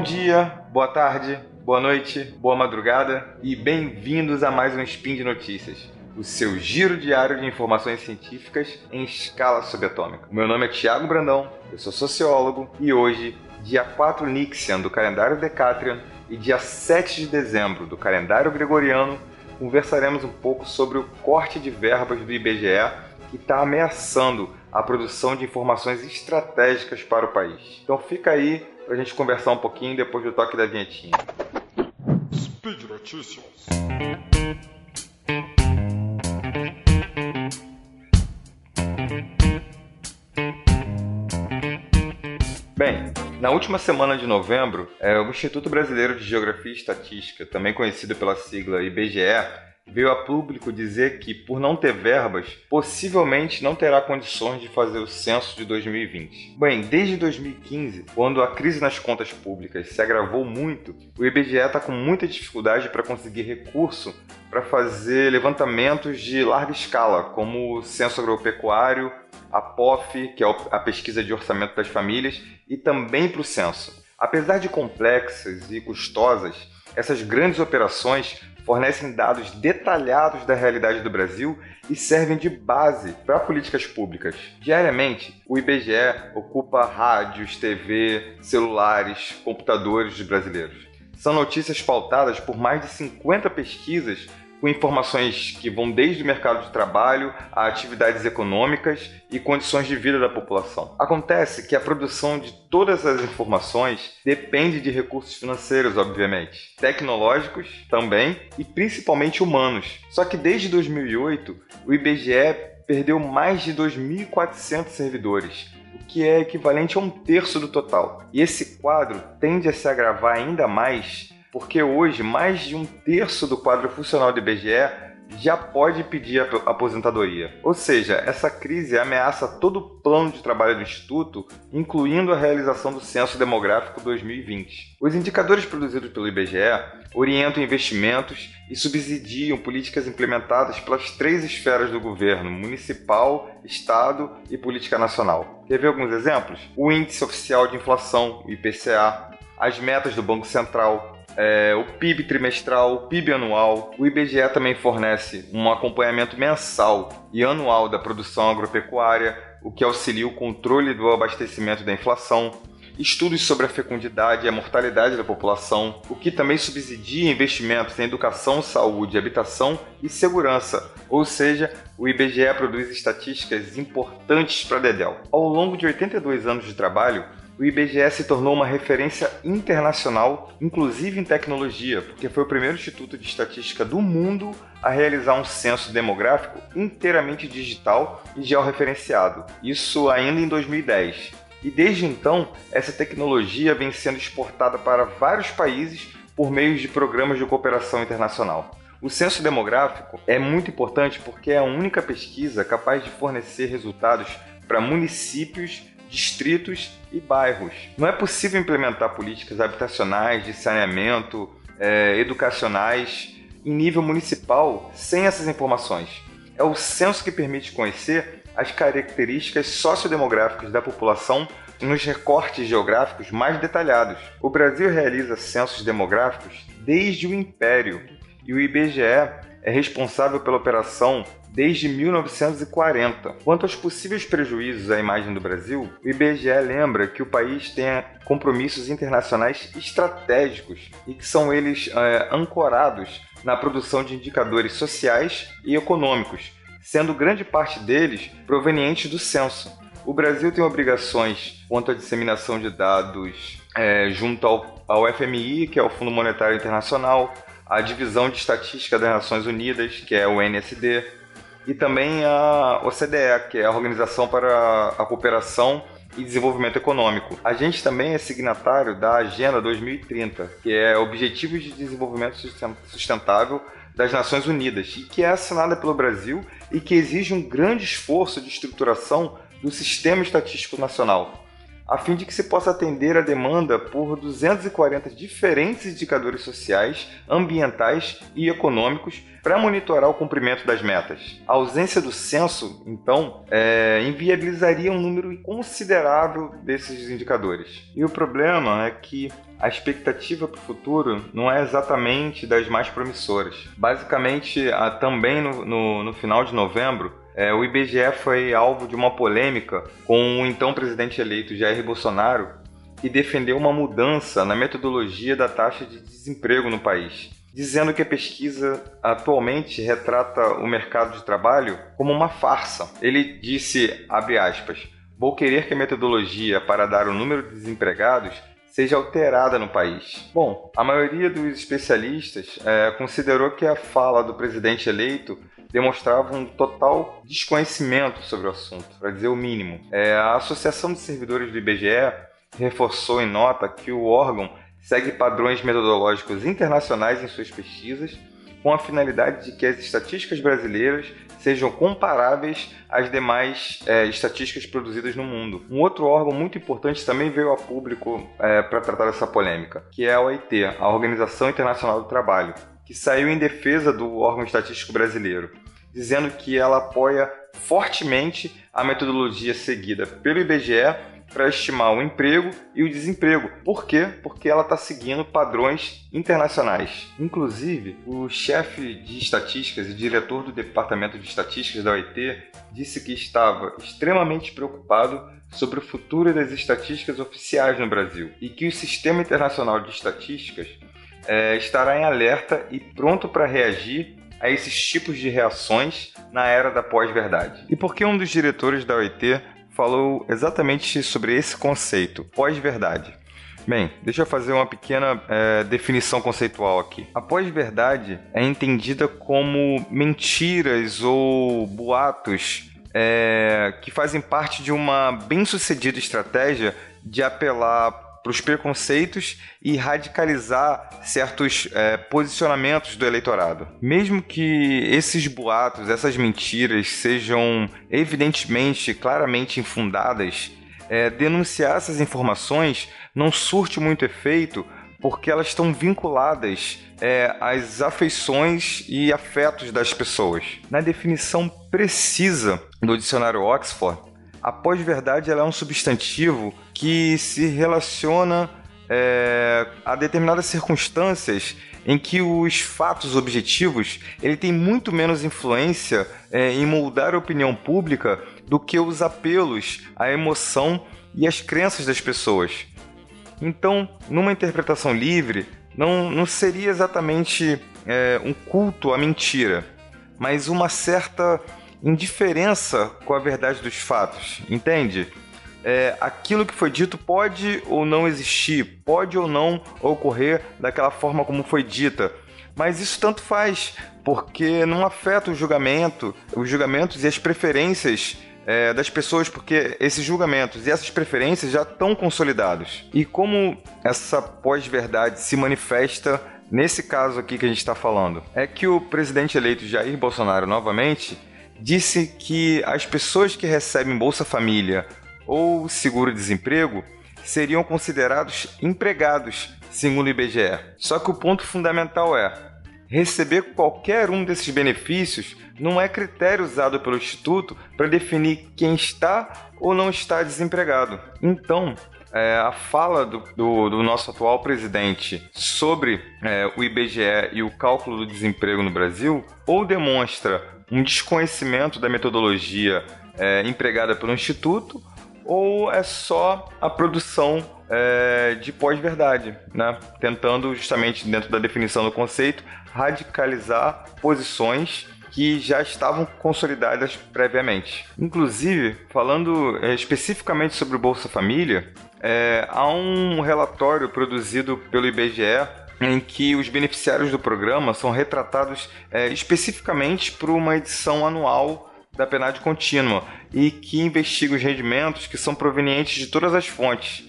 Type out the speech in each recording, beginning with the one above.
Bom dia, boa tarde, boa noite, boa madrugada e bem-vindos a mais um Spin de Notícias, o seu giro diário de informações científicas em escala subatômica. Meu nome é Tiago Brandão, eu sou sociólogo e hoje, dia 4 Nixian do calendário Decatrian e dia 7 de dezembro do calendário Gregoriano, conversaremos um pouco sobre o corte de verbas do IBGE que está ameaçando a produção de informações estratégicas para o país. Então fica aí para a gente conversar um pouquinho depois do toque da vinhetinha. Speed Notícias. Bem, na última semana de novembro, é, o Instituto Brasileiro de Geografia e Estatística, também conhecido pela sigla IBGE, veio a público dizer que, por não ter verbas, possivelmente não terá condições de fazer o censo de 2020. Bem, desde 2015, quando a crise nas contas públicas se agravou muito, o IBGE está com muita dificuldade para conseguir recurso para fazer levantamentos de larga escala, como o censo agropecuário, a POF, que é a pesquisa de orçamento das famílias, e também para o censo. Apesar de complexas e custosas, essas grandes operações fornecem dados detalhados da realidade do Brasil e servem de base para políticas públicas. Diariamente, o IBGE ocupa rádios, TV, celulares, computadores dos brasileiros. São notícias pautadas por mais de 50 pesquisas com informações que vão desde o mercado de trabalho a atividades econômicas e condições de vida da população. Acontece que a produção de todas as informações depende de recursos financeiros, obviamente, tecnológicos também e principalmente humanos. Só que desde 2008, o IBGE perdeu mais de 2.400 servidores, o que é equivalente a um terço do total. E esse quadro tende a se agravar ainda mais porque hoje mais de um terço do quadro funcional do IBGE já pode pedir aposentadoria. Ou seja, essa crise ameaça todo o plano de trabalho do Instituto, incluindo a realização do Censo Demográfico 2020. Os indicadores produzidos pelo IBGE orientam investimentos e subsidiam políticas implementadas pelas três esferas do governo: municipal, estado e política nacional. Quer ver alguns exemplos? O Índice Oficial de Inflação, o IPCA, as metas do Banco Central, é, o PIB trimestral, o PIB anual. O IBGE também fornece um acompanhamento mensal e anual da produção agropecuária, o que auxilia o controle do abastecimento da inflação. Estudos sobre a fecundidade e a mortalidade da população, o que também subsidia investimentos em educação, saúde, habitação e segurança, ou seja, o IBGE produz estatísticas importantes para Dedel. Ao longo de 82 anos de trabalho, o IBGE se tornou uma referência internacional, inclusive em tecnologia, porque foi o primeiro instituto de estatística do mundo a realizar um censo demográfico inteiramente digital e georreferenciado. Isso ainda em 2010. E desde então, essa tecnologia vem sendo exportada para vários países por meio de programas de cooperação internacional. O censo demográfico é muito importante porque é a única pesquisa capaz de fornecer resultados para municípios distritos e bairros. Não é possível implementar políticas habitacionais, de saneamento, é, educacionais em nível municipal sem essas informações. É o censo que permite conhecer as características sociodemográficas da população nos recortes geográficos mais detalhados. O Brasil realiza censos demográficos desde o Império e o IBGE é responsável pela operação desde 1940. Quanto aos possíveis prejuízos à imagem do Brasil, o IBGE lembra que o país tem compromissos internacionais estratégicos e que são eles é, ancorados na produção de indicadores sociais e econômicos, sendo grande parte deles provenientes do censo. O Brasil tem obrigações quanto à disseminação de dados é, junto ao, ao FMI, que é o Fundo Monetário Internacional, a Divisão de Estatística das Nações Unidas, que é o NSD, e também a OCDE, que é a Organização para a Cooperação e Desenvolvimento Econômico. A gente também é signatário da Agenda 2030, que é Objetivos de Desenvolvimento Sustentável das Nações Unidas, e que é assinada pelo Brasil e que exige um grande esforço de estruturação do Sistema Estatístico Nacional. A fim de que se possa atender a demanda por 240 diferentes indicadores sociais, ambientais e econômicos para monitorar o cumprimento das metas. A ausência do censo, então, é, inviabilizaria um número considerável desses indicadores. E o problema é que a expectativa para o futuro não é exatamente das mais promissoras. Basicamente, também no, no, no final de novembro, é, o IBGE foi alvo de uma polêmica com o então presidente eleito Jair Bolsonaro, que defendeu uma mudança na metodologia da taxa de desemprego no país, dizendo que a pesquisa atualmente retrata o mercado de trabalho como uma farsa. Ele disse, abre aspas, vou querer que a metodologia para dar o número de desempregados seja alterada no país. Bom, a maioria dos especialistas é, considerou que a fala do presidente eleito demonstrava um total desconhecimento sobre o assunto, para dizer o mínimo. É, a Associação de Servidores do IBGE reforçou em nota que o órgão segue padrões metodológicos internacionais em suas pesquisas, com a finalidade de que as estatísticas brasileiras sejam comparáveis às demais é, estatísticas produzidas no mundo. Um outro órgão muito importante também veio a público é, para tratar essa polêmica, que é a OIT, a Organização Internacional do Trabalho, que saiu em defesa do órgão estatístico brasileiro, dizendo que ela apoia fortemente a metodologia seguida pelo IBGE para estimar o emprego e o desemprego. Por quê? Porque ela está seguindo padrões internacionais. Inclusive, o chefe de estatísticas e diretor do departamento de estatísticas da OIT disse que estava extremamente preocupado sobre o futuro das estatísticas oficiais no Brasil e que o Sistema Internacional de Estatísticas é, estará em alerta e pronto para reagir a esses tipos de reações na era da pós-verdade. E por que um dos diretores da OIT falou exatamente sobre esse conceito, pós-verdade? Bem, deixa eu fazer uma pequena é, definição conceitual aqui. A pós-verdade é entendida como mentiras ou boatos é, que fazem parte de uma bem-sucedida estratégia de apelar para os preconceitos e radicalizar certos é, posicionamentos do eleitorado. Mesmo que esses boatos, essas mentiras sejam evidentemente, claramente infundadas, é, denunciar essas informações não surte muito efeito porque elas estão vinculadas é, às afeições e afetos das pessoas. Na definição precisa do dicionário Oxford, a pós-verdade é um substantivo que se relaciona é, a determinadas circunstâncias em que os fatos objetivos ele tem muito menos influência é, em moldar a opinião pública do que os apelos, a emoção e as crenças das pessoas. Então, numa interpretação livre, não, não seria exatamente é, um culto à mentira, mas uma certa indiferença com a verdade dos fatos, entende? É, aquilo que foi dito pode ou não existir, pode ou não ocorrer daquela forma como foi dita, mas isso tanto faz, porque não afeta o julgamento, os julgamentos e as preferências é, das pessoas, porque esses julgamentos e essas preferências já estão consolidados. E como essa pós-verdade se manifesta nesse caso aqui que a gente está falando? É que o presidente eleito Jair Bolsonaro, novamente, disse que as pessoas que recebem Bolsa Família ou seguro-desemprego seriam considerados empregados, segundo o IBGE. Só que o ponto fundamental é: receber qualquer um desses benefícios não é critério usado pelo Instituto para definir quem está ou não está desempregado. Então, é, a fala do, do, do, nosso atual presidente sobre é, o IBGE e o cálculo do desemprego no Brasil ou demonstra um desconhecimento da metodologia é, empregada pelo Instituto ou é só a produção é, de pós-verdade, né? tentando justamente dentro da definição do conceito radicalizar posições que já estavam consolidadas previamente. Inclusive, falando é, especificamente sobre o Bolsa Família, é, há um relatório produzido pelo IBGE em que os beneficiários do programa são retratados é, especificamente por uma edição anual da PNAD contínua e que investiga os rendimentos que são provenientes de todas as fontes.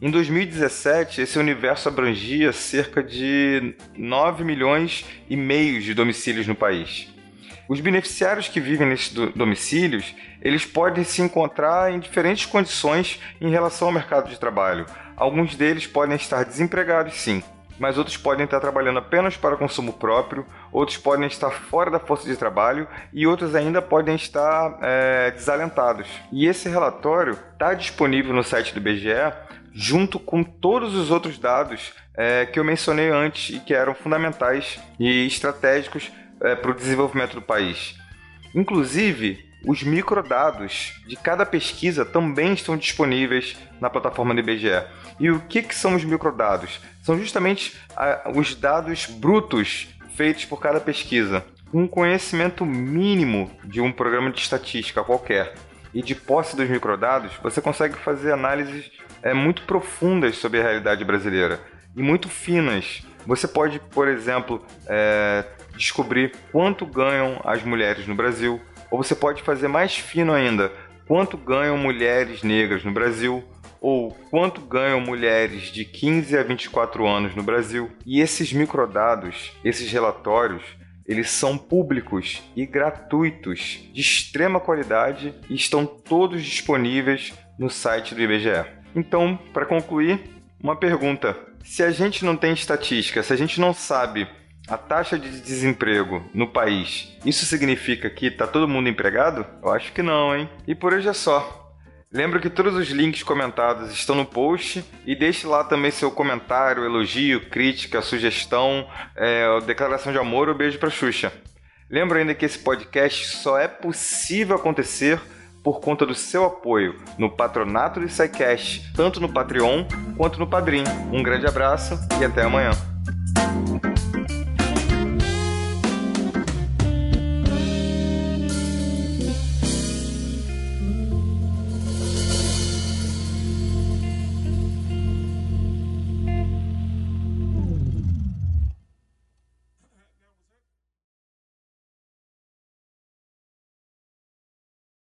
Em 2017, esse universo abrangia cerca de 9 milhões e meio de domicílios no país. Os beneficiários que vivem nesses domicílios, eles podem se encontrar em diferentes condições em relação ao mercado de trabalho. Alguns deles podem estar desempregados, sim, mas outros podem estar trabalhando apenas para consumo próprio, outros podem estar fora da força de trabalho e outros ainda podem estar é, desalentados. E esse relatório está disponível no site do IBGE junto com todos os outros dados é, que eu mencionei antes e que eram fundamentais e estratégicos é, para o desenvolvimento do país. Inclusive, os microdados de cada pesquisa também estão disponíveis na plataforma do IBGE. E o que, que são os microdados? São justamente os dados brutos feitos por cada pesquisa. Um conhecimento mínimo de um programa de estatística qualquer e de posse dos microdados, você consegue fazer análises é, muito profundas sobre a realidade brasileira e muito finas. Você pode, por exemplo, é, descobrir quanto ganham as mulheres no Brasil, ou você pode fazer mais fino ainda, quanto ganham mulheres negras no Brasil, ou quanto ganham mulheres de 15 a 24 anos no Brasil. E esses microdados, esses relatórios, eles são públicos e gratuitos, de extrema qualidade e estão todos disponíveis no site do IBGE. Então, para concluir, uma pergunta: se a gente não tem estatística, se a gente não sabe a taxa de desemprego no país, isso significa que está todo mundo empregado? Eu acho que não, hein? E por hoje é só. Lembro que todos os links comentados estão no post e deixe lá também seu comentário, elogio, crítica, sugestão, é, declaração de amor ou beijo para Xuxa. Lembro ainda que esse podcast só é possível acontecer por conta do seu apoio no patronato do SciCast, tanto no Patreon quanto no Padrim. Um grande abraço e até amanhã.